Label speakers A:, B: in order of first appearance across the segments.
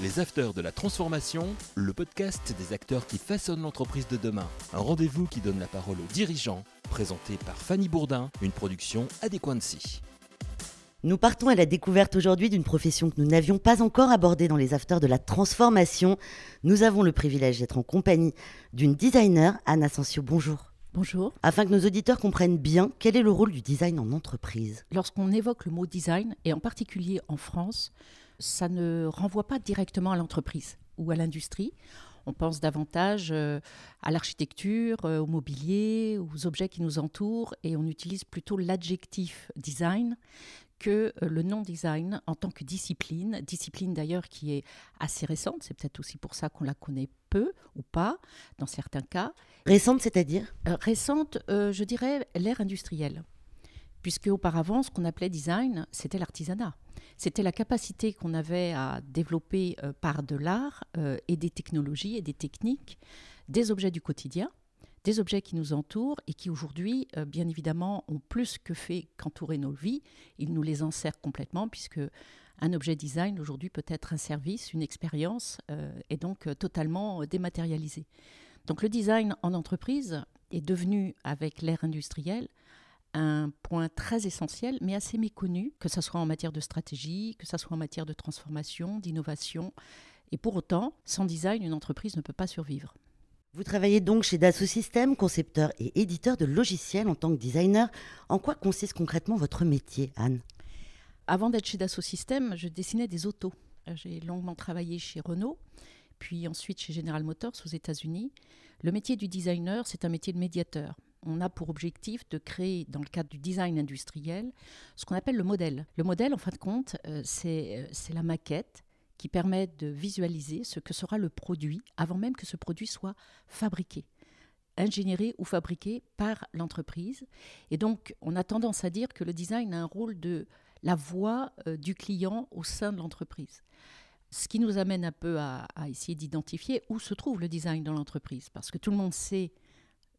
A: Les Afters de la Transformation, le podcast des acteurs qui façonnent l'entreprise de demain. Un rendez-vous qui donne la parole aux dirigeants, présenté par Fanny Bourdin, une production Adéquancy.
B: Nous partons à la découverte aujourd'hui d'une profession que nous n'avions pas encore abordée dans les Afters de la Transformation. Nous avons le privilège d'être en compagnie d'une designer, Anne Asensio. Bonjour.
C: Bonjour.
B: Afin que nos auditeurs comprennent bien quel est le rôle du design en entreprise?
C: Lorsqu'on évoque le mot design, et en particulier en France, ça ne renvoie pas directement à l'entreprise ou à l'industrie. On pense davantage euh, à l'architecture, euh, au mobilier, aux objets qui nous entourent, et on utilise plutôt l'adjectif design que euh, le non-design en tant que discipline, discipline d'ailleurs qui est assez récente, c'est peut-être aussi pour ça qu'on la connaît peu ou pas dans certains cas.
B: Récente, c'est-à-dire?
C: Récente, je dirais l'ère industrielle puisque auparavant, ce qu'on appelait design, c'était l'artisanat. C'était la capacité qu'on avait à développer euh, par de l'art euh, et des technologies et des techniques des objets du quotidien, des objets qui nous entourent et qui aujourd'hui, euh, bien évidemment, ont plus que fait qu'entourer nos vies. Ils nous les enserrent complètement puisque un objet design aujourd'hui peut être un service, une expérience et donc totalement dématérialisé. Donc le design en entreprise est devenu, avec l'ère industrielle, un point très essentiel, mais assez méconnu, que ce soit en matière de stratégie, que ce soit en matière de transformation, d'innovation. Et pour autant, sans design, une entreprise ne peut pas survivre.
B: Vous travaillez donc chez Dassault Systèmes, concepteur et éditeur de logiciels en tant que designer. En quoi consiste concrètement votre métier, Anne?
C: Avant d'être chez Dassault Systèmes, je dessinais des autos. J'ai longuement travaillé chez Renault, puis ensuite chez General Motors aux États-Unis. Le métier du designer, c'est un métier de médiateur on a pour objectif de créer, dans le cadre du design industriel, ce qu'on appelle le modèle. Le modèle, en fin de compte, euh, euh, c'est la maquette qui permet de visualiser ce que sera le produit avant même que ce produit soit fabriqué ingénieré ou fabriqué par l'entreprise. Et donc, on a tendance à dire que le design a un rôle de la voix euh, du client au sein de l'entreprise. Ce qui nous amène un peu à essayer d'identifier où se trouve le design dans l'entreprise. Parce que tout le monde sait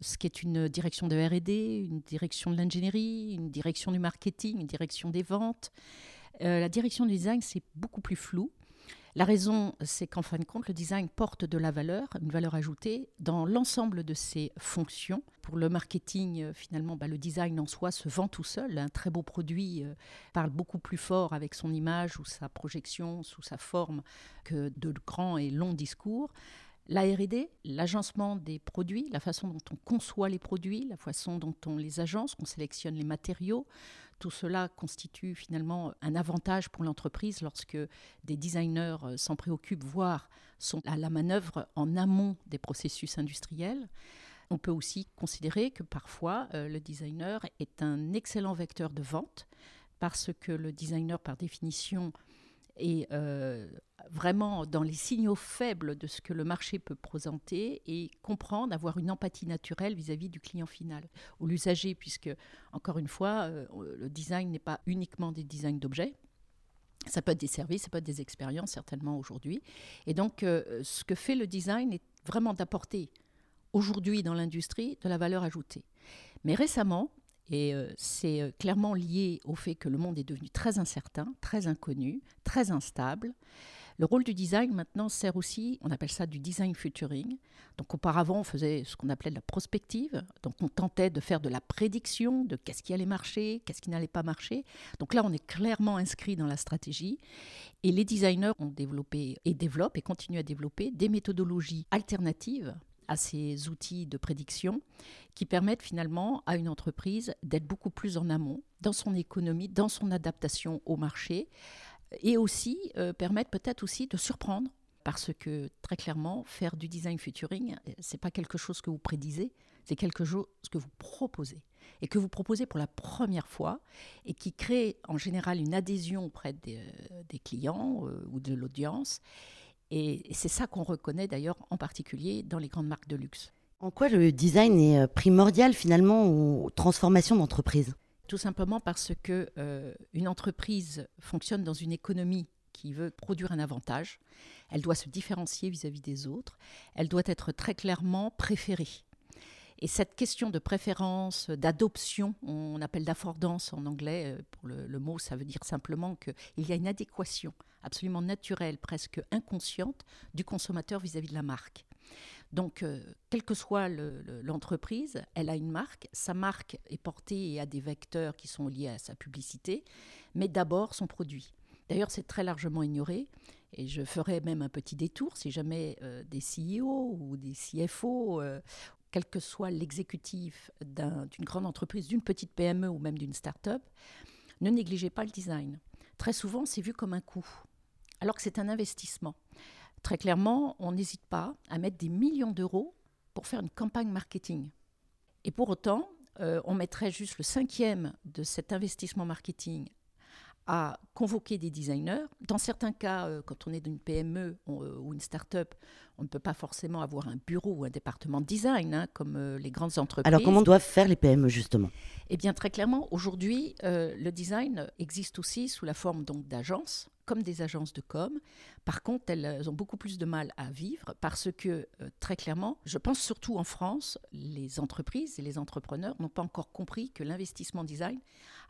C: ce qui est une direction de RD, une direction de l'ingénierie, une direction du marketing, une direction des ventes. Euh, la direction du design, c'est beaucoup plus flou. La raison, c'est qu'en fin de compte, le design porte de la valeur, une valeur ajoutée, dans l'ensemble de ses fonctions. Pour le marketing, euh, finalement, bah, le design en soi se vend tout seul. Un très beau produit euh, parle beaucoup plus fort avec son image ou sa projection sous sa forme que de grands et longs discours. La RD, l'agencement des produits, la façon dont on conçoit les produits, la façon dont on les agence, qu'on sélectionne les matériaux, tout cela constitue finalement un avantage pour l'entreprise lorsque des designers euh, s'en préoccupent, voire sont à la manœuvre en amont des processus industriels. On peut aussi considérer que parfois euh, le designer est un excellent vecteur de vente parce que le designer, par définition, et euh, vraiment dans les signaux faibles de ce que le marché peut présenter et comprendre, avoir une empathie naturelle vis-à-vis du client final ou l'usager, puisque, encore une fois, euh, le design n'est pas uniquement des designs d'objets. Ça peut être des services, ça peut être des expériences, certainement aujourd'hui. Et donc, euh, ce que fait le design est vraiment d'apporter aujourd'hui dans l'industrie de la valeur ajoutée. Mais récemment, et euh, c'est clairement lié au fait que le monde est devenu très incertain, très inconnu, très instable. Le rôle du design maintenant sert aussi, on appelle ça du design futuring. Donc auparavant, on faisait ce qu'on appelait de la prospective. Donc on tentait de faire de la prédiction de qu'est-ce qui allait marcher, qu'est-ce qui n'allait pas marcher. Donc là, on est clairement inscrit dans la stratégie. Et les designers ont développé et développent et continuent à développer des méthodologies alternatives à ces outils de prédiction qui permettent finalement à une entreprise d'être beaucoup plus en amont dans son économie, dans son adaptation au marché et aussi euh, permettent peut-être aussi de surprendre. Parce que très clairement faire du design futuring c'est pas quelque chose que vous prédisez c'est quelque chose que vous proposez. Et que vous proposez pour la première fois et qui crée en général une adhésion auprès des, euh, clients euh, ou de l'audience. Et c'est ça qu'on reconnaît d'ailleurs en particulier dans les grandes marques de luxe.
B: En quoi le design est euh, primordial finalement aux transformations d'entreprise?
C: Tout simplement parce que euh, une entreprise fonctionne dans une économie qui veut produire un avantage. Elle doit se différencier vis-à-vis -vis des autres. Elle doit être très clairement préférée. Et cette question de préférence, d'adoption, on appelle d'affordance en anglais, euh, pour le, mot, ça veut dire simplement qu'il y a une adéquation absolument naturelle, presque inconsciente, du consommateur vis-à-vis de la marque. Donc, euh, quelle que soit l'entreprise, elle a une marque. Sa marque est portée et a des vecteurs qui sont liés à sa publicité, mais d'abord son produit. D'ailleurs, c'est très largement ignoré. Et je ferai même un petit détour si jamais euh, des CEO ou des CFO, euh, quel que soit l'exécutif d'une grande entreprise, d'une petite PME ou même d'une start-up, ne négligez pas le design. Très souvent, c'est vu comme un coût, alors que c'est un investissement. Très clairement, on n'hésite pas à mettre des millions d'euros pour faire une campagne marketing. Et pour autant, euh, on mettrait juste le cinquième de cet investissement marketing à convoquer des designers. Dans certains cas, euh, quand on est d'une PME euh, ou une start-up, on ne peut pas forcément avoir un bureau ou un département de design, hein, comme euh, les grandes entreprises.
B: Alors, comment doivent faire les PME, justement?
C: Eh bien, très clairement, aujourd'hui, le design existe aussi sous la forme donc d'agences comme des agences de com. Par contre, elles ont beaucoup plus de mal à vivre parce que, euh, très clairement, je pense surtout en France, les entreprises et les entrepreneurs n'ont pas encore compris que l'investissement design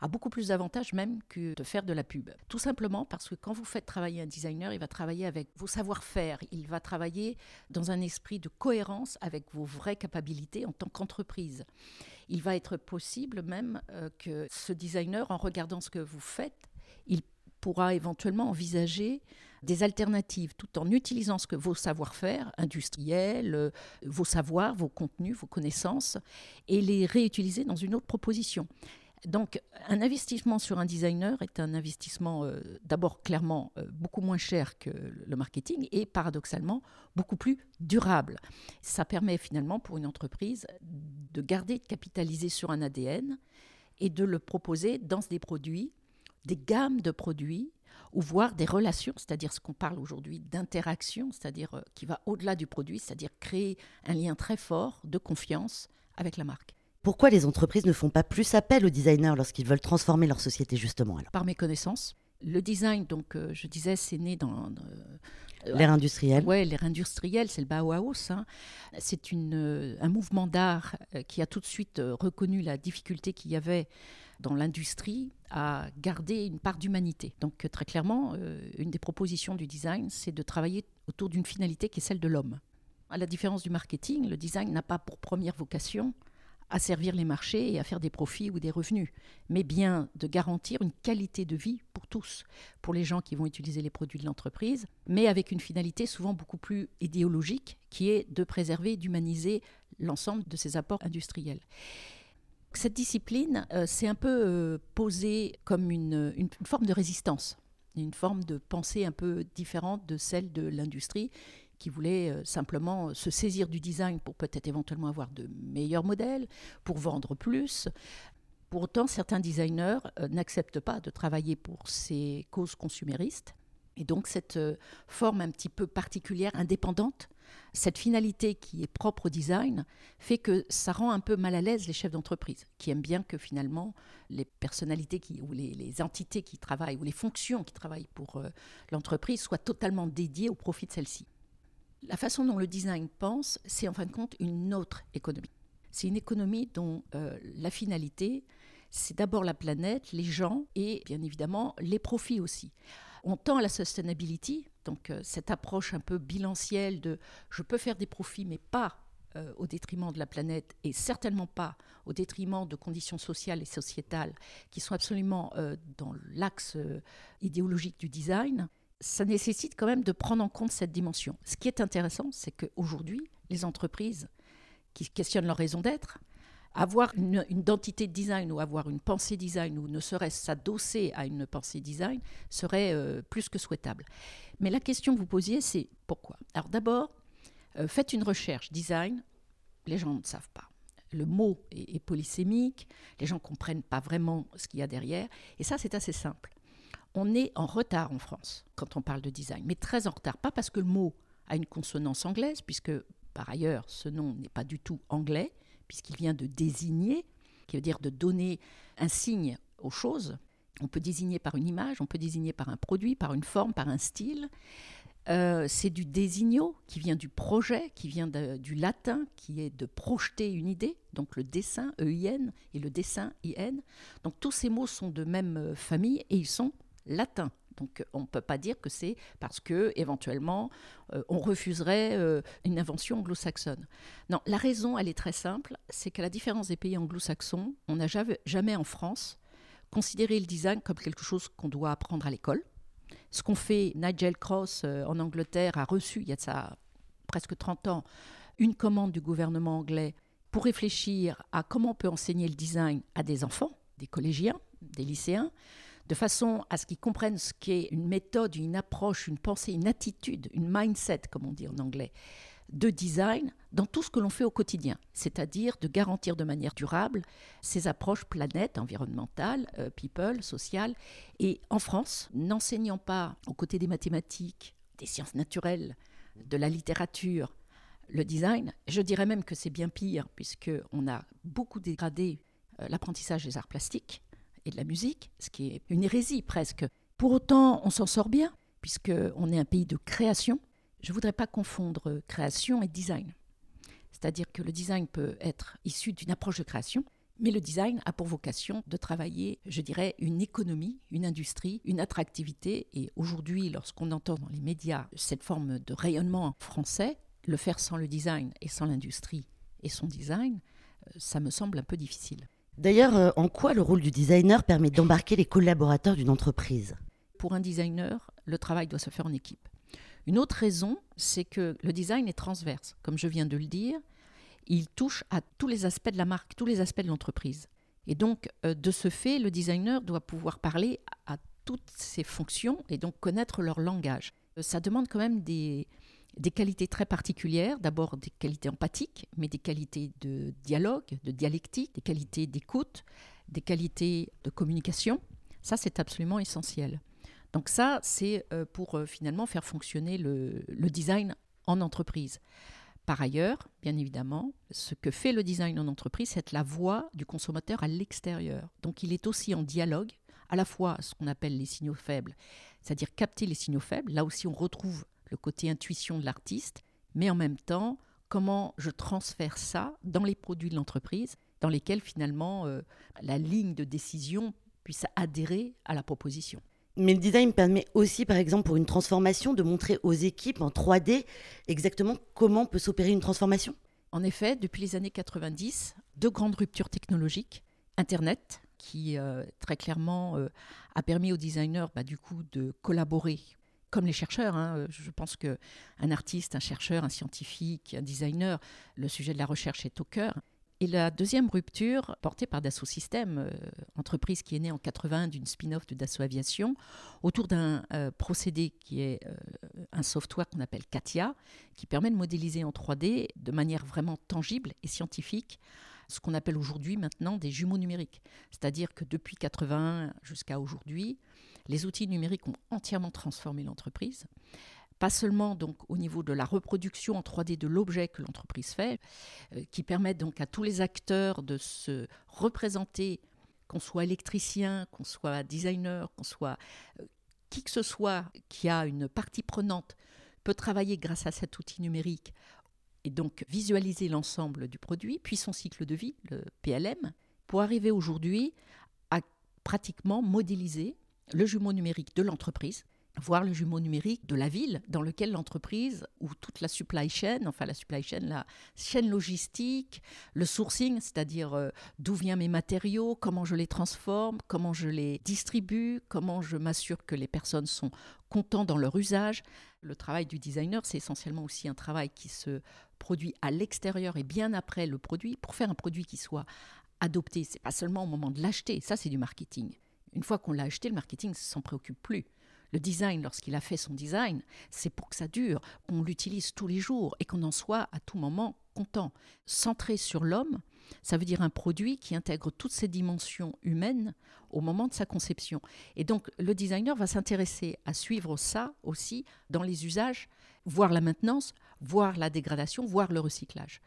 C: a beaucoup plus d'avantages même que de faire de la pub. Tout simplement parce que quand vous faites travailler un designer, il va travailler avec vos savoir-faire, il va travailler dans un esprit de cohérence avec vos vraies capacités en tant qu'entreprise. Il va être possible même euh, que ce designer, en regardant ce que vous faites, il pourra éventuellement envisager des alternatives tout en utilisant ce que vos savoir-faire industriels, euh, vos savoirs, vos contenus, vos connaissances, et les réutiliser dans une autre proposition. Donc, un investissement sur un designer est un investissement euh, d'abord clairement euh, beaucoup moins cher que le marketing et paradoxalement beaucoup plus durable. Ça permet finalement pour une entreprise de garder, de capitaliser sur un ADN et de le proposer dans des produits des gammes de produits ou voir des relations, c'est-à-dire ce qu'on parle aujourd'hui d'interaction, c'est-à-dire euh, qui va au-delà du produit, c'est-à-dire créer un lien très fort de confiance avec la marque.
B: Pourquoi les entreprises ne font pas plus appel aux designers lorsqu'ils veulent transformer leur société justement alors?
C: Par mes connaissances. Le design, donc euh, je disais, c'est né dans,
B: euh, l'ère industrielle.
C: Oui, l'ère industrielle, c'est le Bauhaus. Hein. C'est un mouvement d'art qui a tout de suite reconnu la difficulté qu'il y avait dans l'industrie à garder une part d'humanité. Donc très clairement, euh, une des propositions du design, c'est de travailler autour d'une finalité qui est celle de l'homme. À la différence du marketing, le design n'a pas pour première vocation à servir les marchés et à faire des profits ou des revenus, mais bien de garantir une qualité de vie pour tous, pour les gens qui vont utiliser les produits de l'entreprise, mais avec une finalité souvent beaucoup plus idéologique, qui est de préserver, d'humaniser l'ensemble de ces apports industriels. Cette discipline euh, s'est un peu euh, posée comme une, forme de résistance, une forme de pensée un peu différente de celle de l'industrie qui voulait euh, simplement se saisir du design pour peut-être éventuellement avoir de meilleurs modèles, pour vendre plus. Pour autant, certains designers n'acceptent pas de travailler pour ces causes consuméristes. Et donc cette forme un petit peu particulière, indépendante, cette finalité qui est propre au design fait que ça rend un peu mal à l'aise les chefs d'entreprise, qui aiment bien que finalement les personnalités qui, ou les, entités qui travaillent, ou les fonctions qui travaillent pour euh, l'entreprise soient totalement dédiées au profit de celle-ci. La façon dont le design pense, c'est en fin de compte une autre économie. C'est une économie dont euh, la finalité, c'est d'abord la planète, les gens et bien évidemment les profits aussi. On tend à la sustainability, donc euh, cette approche un peu bilancielle de je peux faire des profits mais pas euh, au détriment de la planète et certainement pas au détriment de conditions sociales et sociétales qui sont absolument euh, dans l'axe idéologique du design, ça nécessite quand même de prendre en compte cette dimension. Ce qui est intéressant, c'est qu'aujourd'hui, les entreprises qui questionnent leur raison d'être, avoir une, identité design ou avoir une pensée design ou ne serait-ce s'adosser à une pensée design serait euh, plus que souhaitable. Mais la question que vous posiez, c'est pourquoi? Alors d'abord, euh, faites une recherche design, les gens ne savent pas. Le mot est, polysémique, les gens ne comprennent pas vraiment ce qu'il y a derrière, et ça c'est assez simple. On est en retard en France quand on parle de design, mais très en retard, pas parce que le mot a une consonance anglaise, puisque par ailleurs ce nom n'est pas du tout anglais, puisqu'il vient de désigner, qui veut dire de donner un signe aux choses. On peut désigner par une image, on peut désigner par un produit, par une forme, par un style. Euh, c'est du désigno qui vient du projet, qui vient du latin, qui est de projeter une idée. donc le dessin EIN et le dessin IN. Donc tous ces mots sont de même euh, famille et ils sont latins. Donc on ne peut pas dire que c'est parce que éventuellement euh, on refuserait euh, une invention anglo-saxonne. Non, la raison, elle est très simple, c'est qu'à la différence des pays anglo-saxons, on n'a jamais, en France considéré le design comme quelque chose qu'on doit apprendre à l'école. Ce qu'on fait, Nigel Cross en Angleterre a reçu, il y a presque 30 ans, une commande du gouvernement anglais pour réfléchir à comment on peut enseigner le design à des enfants, des collégiens, des lycéens, de façon à ce qu'ils comprennent ce qu'est une méthode, une approche, une pensée, une attitude, une mindset, comme on dit en anglais, de design dans tout ce que l'on fait au quotidien, c'est-à-dire de garantir de manière durable ces approches planète, environnementale, euh, people, sociale. Et en France, n'enseignant pas aux côtés des mathématiques, des sciences naturelles, de la littérature, le design. Je dirais même que c'est bien pire, puisqu'on a beaucoup dégradé euh, l'apprentissage des arts plastiques et de la musique, ce qui est une hérésie presque. Pour autant, on s'en sort bien, puisqu'on est un pays de création. Je ne voudrais pas confondre création et design. C'est-à-dire que le design peut être issu d'une approche de création, mais le design a pour vocation de travailler, je dirais, une économie, une industrie, une attractivité. Et aujourd'hui, lorsqu'on entend dans les médias cette forme de rayonnement français, le faire sans le design et sans l'industrie et son design, euh, ça me semble un peu difficile.
B: D'ailleurs, euh, en quoi le rôle du designer permet d'embarquer les collaborateurs d'une entreprise?
C: Pour un designer, le travail doit se faire en équipe. Une autre raison, c'est que le design est transverse. Comme je viens de le dire, il touche à tous les aspects de la marque, tous les aspects de l'entreprise. Et donc, euh, de ce fait, le designer doit pouvoir parler à toutes ces fonctions et donc connaître leur langage. Ça demande quand même des, des qualités très particulières, d'abord des qualités empathiques, mais des qualités de dialogue, de dialectique, des qualités d'écoute, des qualités de communication. Ça, c'est absolument essentiel. Donc ça, c'est euh, pour euh, finalement faire fonctionner le, design en entreprise. Par ailleurs, bien évidemment, ce que fait le design en entreprise, c'est la voix du consommateur à l'extérieur. Donc il est aussi en dialogue, à la fois ce qu'on appelle les signaux faibles, c'est-à-dire capter les signaux faibles. Là aussi, on retrouve le côté intuition de l'artiste, mais en même temps, comment je transfère ça dans les produits de l'entreprise, dans lesquels finalement euh, la ligne de décision puisse adhérer à la proposition.
B: Mais le design permet aussi, par exemple, pour une transformation, de montrer aux équipes en 3D exactement comment peut s'opérer une transformation.
C: En effet, depuis les années 90, deux grandes ruptures technologiques. Internet, qui euh, très clairement euh, a permis aux designers bah, du coup de collaborer comme les chercheurs. Hein, je pense qu'un artiste, un chercheur, un scientifique, un designer, le sujet de la recherche est au cœur. Et la deuxième rupture, portée par Dassault Systèmes, euh, entreprise qui est née en 80 d'une spin-off de Dassault Aviation, autour d'un euh, procédé qui est euh, un software qu'on appelle CATIA, qui permet de modéliser en 3D de manière vraiment tangible et scientifique ce qu'on appelle aujourd'hui maintenant des jumeaux numériques. C'est-à-dire que depuis 80 jusqu'à aujourd'hui, les outils numériques ont entièrement transformé l'entreprise. Pas seulement au niveau de la reproduction en 3D de l'objet que l'entreprise fait, euh, qui permettent donc à tous les acteurs de se représenter, qu'on soit électricien, qu'on soit designer, qu'on soit euh, qui que ce soit qui a une partie prenante peut travailler grâce à cet outil numérique et donc visualiser l'ensemble du produit, puis son cycle de vie, le PLM, pour arriver aujourd'hui à pratiquement modéliser le jumeau numérique de l'entreprise, voire le jumeau numérique de la ville dans lequel l'entreprise ou toute la supply chain, enfin la supply chain, la chaîne logistique, le sourcing, c'est-à-dire euh, d'où viennent mes matériaux, comment je les transforme, comment je les distribue, comment je m'assure que les personnes sont contentes dans leur usage. Le travail du designer, c'est essentiellement aussi un travail qui se produit à l'extérieur et bien après le produit pour faire un produit qui soit adopté. C'est pas seulement au moment de l'acheter, ça c'est du marketing. Une fois qu'on l'a acheté, le marketing ne s'en préoccupe plus. Le design, lorsqu'il a fait son design, c'est pour que ça dure, qu'on l'utilise tous les jours et qu'on en soit à tout moment content. Centré sur l'homme, ça veut dire un produit qui intègre toutes ces dimensions humaines au moment de sa conception. Et donc le designer va s'intéresser à suivre ça aussi dans les usages, voir la maintenance, voir la dégradation, voir le recyclage.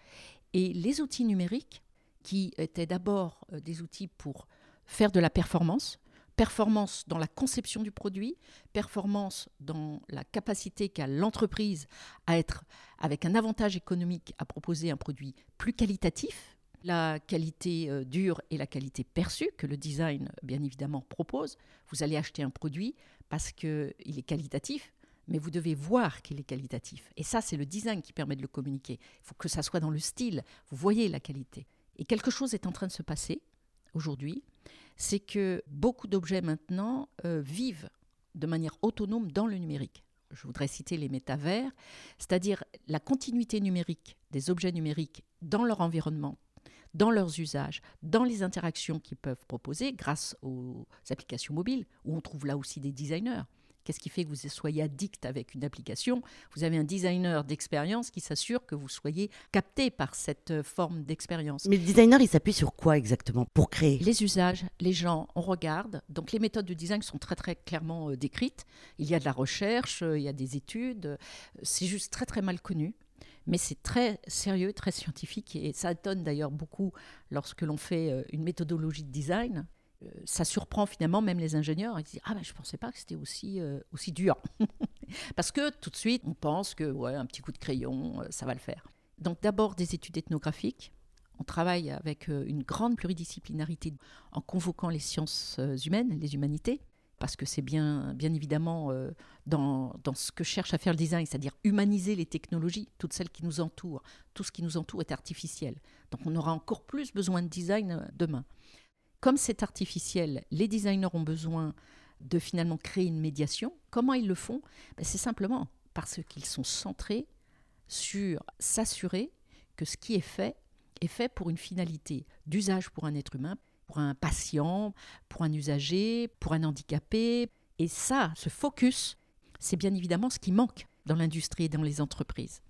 C: Et les outils numériques, qui étaient d'abord euh, des outils pour faire de la performance, performance dans la conception du produit, performance dans la capacité qu'a l'entreprise à être avec un avantage économique à proposer un produit plus qualitatif, la qualité euh, dure et la qualité perçue que le design, bien évidemment, propose. Vous allez acheter un produit parce qu'il est qualitatif, mais vous devez voir qu'il est qualitatif. Et ça, c'est le design qui permet de le communiquer. Il faut que ça soit dans le style. Vous voyez la qualité. Et quelque chose est en train de se passer aujourd'hui, c'est que beaucoup d'objets maintenant euh, vivent de manière autonome dans le numérique. Je voudrais citer les métavers, c'est-à-dire la continuité numérique des objets numériques dans leur environnement, dans leurs usages, dans les interactions qu'ils peuvent proposer grâce aux applications mobiles, où on trouve là aussi des designers. Qu'est-ce qui fait que vous soyez addict avec une application? Vous avez un designer d'expérience qui s'assure que vous soyez capté par cette euh, forme d'expérience.
B: Mais le designer, il s'appuie sur quoi exactement? Pour créer?
C: Les usages, les gens, on regarde. Donc les méthodes de design sont très très clairement euh, décrites. Il y a de la recherche, euh, il y a des études. C'est juste très très mal connu mais c'est très sérieux, très scientifique, et ça étonne d'ailleurs beaucoup lorsque l'on fait une méthodologie de design. Euh, ça surprend finalement même les ingénieurs. Ils disent Ah, ben je ne pensais pas que c'était aussi, euh, aussi dur. Parce que tout de suite, on pense que ouais, un petit coup de crayon, euh, ça va le faire. Donc d'abord des études ethnographiques. On travaille avec une grande pluridisciplinarité en convoquant les sciences humaines, les humanités, parce que c'est bien, bien évidemment dans, dans, ce que cherche à faire le design, c'est-à-dire humaniser les technologies, toutes celles qui nous entourent. Tout ce qui nous entoure est artificiel. Donc on aura encore plus besoin de design demain. Comme c'est artificiel, les designers ont besoin de finalement créer une médiation. Comment ils le font? Ben, C'est simplement parce qu'ils sont centrés sur s'assurer que ce qui est fait est fait pour une finalité d'usage pour un être humain, pour un patient, pour un usager, pour un handicapé. Et ça, ce focus, c'est bien évidemment ce qui manque dans l'industrie et dans les entreprises.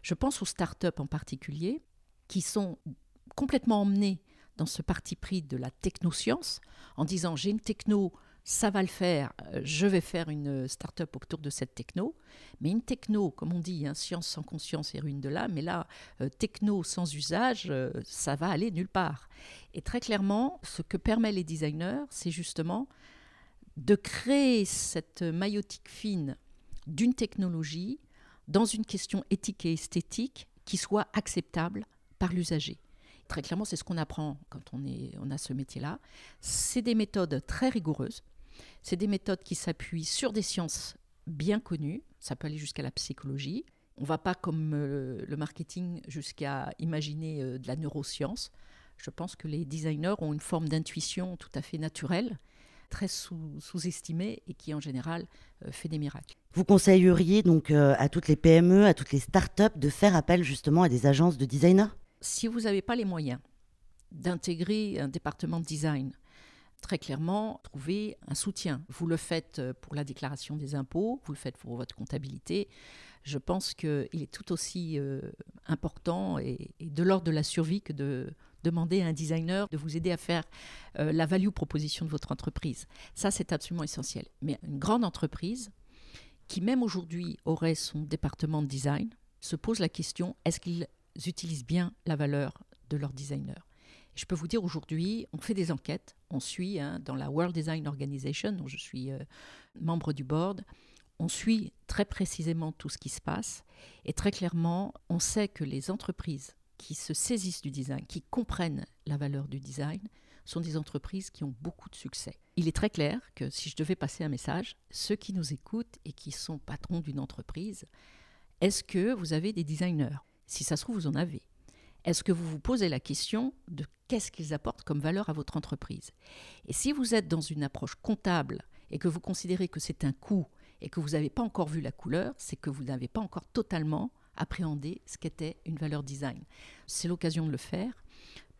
C: Je pense aux startups en particulier, qui sont complètement emmenées dans ce parti pris de la technoscience, en disant j'ai une techno, ça va le faire, euh, je vais faire une start-up autour de cette techno. Mais une techno, comme on dit, hein, science sans conscience et ruine de l'âme, mais là, euh, techno sans usage, euh, ça va aller nulle part. Et très clairement, ce que permet les designers, c'est justement de créer cette maillotique fine d'une technologie dans une question éthique et esthétique qui soit acceptable par l'usager. Très clairement, c'est ce qu'on apprend quand on, est, a ce métier-là. C'est des méthodes très rigoureuses. C'est des méthodes qui s'appuient sur des sciences bien connues. Ça peut aller jusqu'à la psychologie. On ne va pas, comme euh, le marketing, jusqu'à imaginer euh, de la neuroscience. Je pense que les designers ont une forme d'intuition tout à fait naturelle, très sous-estimée et qui, en général, euh, fait des miracles.
B: Vous conseilleriez donc à toutes les PME, à toutes les startups de faire appel justement à des agences de designers
C: si vous n'avez pas les moyens d'intégrer un département de design, très clairement, trouvez un soutien. Vous le faites pour la déclaration des impôts, vous le faites pour votre comptabilité. Je pense qu'il est tout aussi euh, important et, de l'ordre de la survie que de demander à un designer de vous aider à faire euh, la value proposition de votre entreprise. Ça, c'est absolument essentiel. Mais une grande entreprise qui, même aujourd'hui, aurait son département de design, se pose la question, est-ce qu'il utilisent bien la valeur de leur designer. je peux vous dire aujourd'hui, on fait des enquêtes, on suit hein, dans la World Design Organization, dont je suis euh, membre du board, on suit très précisément tout ce qui se passe et très clairement, on sait que les entreprises qui se saisissent du design, qui comprennent la valeur du design, sont des entreprises qui ont beaucoup de succès. Il est très clair que si je devais passer un message, ceux qui nous écoutent et qui sont patrons d'une entreprise, est-ce que vous avez des designers? Si ça se trouve, vous en avez. Est-ce que vous vous posez la question de qu'est-ce qu'ils apportent comme valeur à votre entreprise? Et si vous êtes dans une approche comptable et que vous considérez que c'est un coût et que vous n'avez pas encore vu la couleur, c'est que vous n'avez pas encore totalement appréhendé ce qu'était une valeur design. C'est l'occasion de le faire.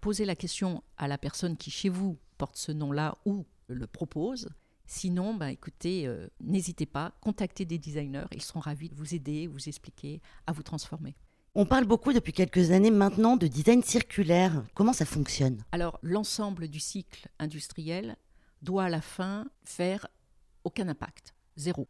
C: Posez la question à la personne qui chez vous porte ce nom-là ou le propose. Sinon, bah, écoutez, euh, n'hésitez pas, contactez des designers, ils seront ravis de vous aider, vous expliquer, à vous transformer.
B: On parle beaucoup depuis quelques années maintenant de design circulaire. Comment ça fonctionne?
C: Alors, l'ensemble du cycle industriel doit à la fin faire aucun impact, zéro.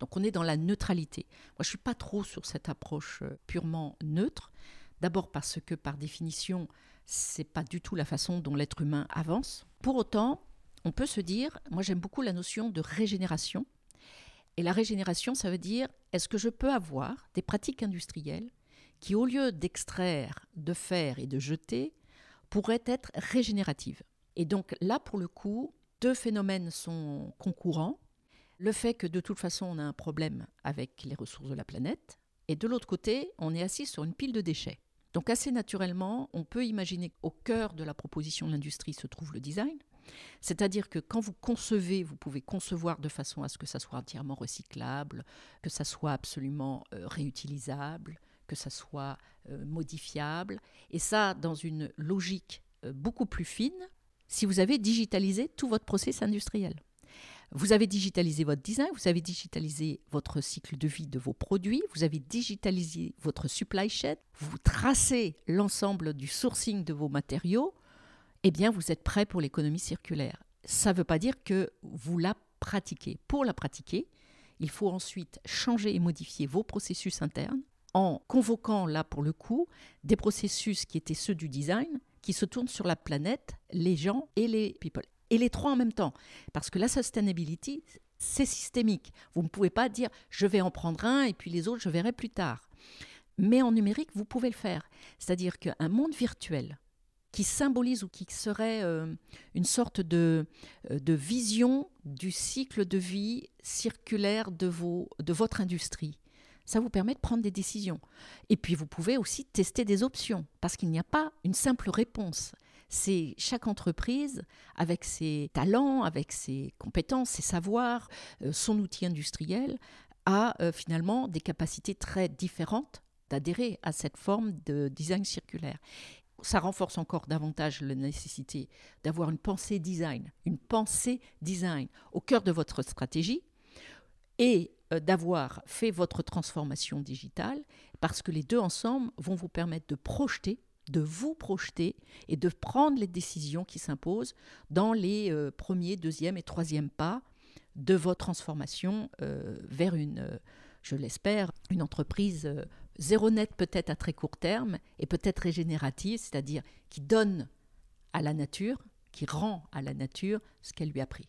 C: Donc on est dans la neutralité. Moi, je ne suis pas trop sur cette approche euh, purement neutre. D'abord parce que par définition, c'est pas du tout la façon dont l'être humain avance. Pour autant, on peut se dire, moi j'aime beaucoup la notion de régénération. Et la régénération, ça veut dire, est-ce que je peux avoir des pratiques industrielles qui, au lieu d'extraire, de faire et de jeter, pourrait être régénérative. Et donc là, pour le coup, deux phénomènes sont concurrents. Le fait que de toute façon, on a un problème avec les ressources de la planète, et de l'autre côté, on est assis sur une pile de déchets. Donc assez naturellement, on peut imaginer qu'au cœur de la proposition de l'industrie se trouve le design. C'est-à-dire que quand vous concevez, vous pouvez concevoir de façon à ce que ça soit entièrement recyclable, que ça soit absolument euh, réutilisable, que ça soit euh, modifiable. Et ça, dans une logique euh, beaucoup plus fine, si vous avez digitalisé tout votre process industriel. Vous avez digitalisé votre design, vous avez digitalisé votre cycle de vie de vos produits, vous avez digitalisé votre supply chain, vous tracez l'ensemble du sourcing de vos matériaux, eh bien vous êtes prêt pour l'économie circulaire. Ça ne veut pas dire que vous la pratiquez. Pour la pratiquer, il faut ensuite changer et modifier vos processus internes en convoquant là pour le coup des processus qui étaient ceux du design, qui se tournent sur la planète, les gens et les people et les trois en même temps. Parce que la sustainability, c'est systémique. Vous ne pouvez pas dire je vais en prendre un et puis les autres, je verrai plus tard. Mais en numérique, vous pouvez le faire. C'est-à-dire qu'un monde virtuel qui symbolise ou qui serait euh, une sorte de, euh, de vision du cycle de vie circulaire de votre industrie, ça vous permet de prendre des décisions. Et puis vous pouvez aussi tester des options, parce qu'il n'y a pas une simple réponse c'est chaque entreprise, avec ses talents, avec ses compétences, ses savoirs, euh, son outil industriel, a euh, finalement des capacités très différentes d'adhérer à cette forme de design circulaire. Ça renforce encore davantage la nécessité d'avoir une pensée design, une pensée design au cœur de votre stratégie et d'avoir fait votre transformation digitale, parce que les deux ensemble vont vous permettre de projeter de vous projeter et de prendre les décisions qui s'imposent dans les euh, premiers, deuxième et troisième pas de votre transformation euh, vers une, euh, je l'espère, une entreprise zéro net peut-être à très court terme et peut-être régénérative, c'est-à-dire qui donne à la nature, qui rend à la nature ce qu'elle lui a pris.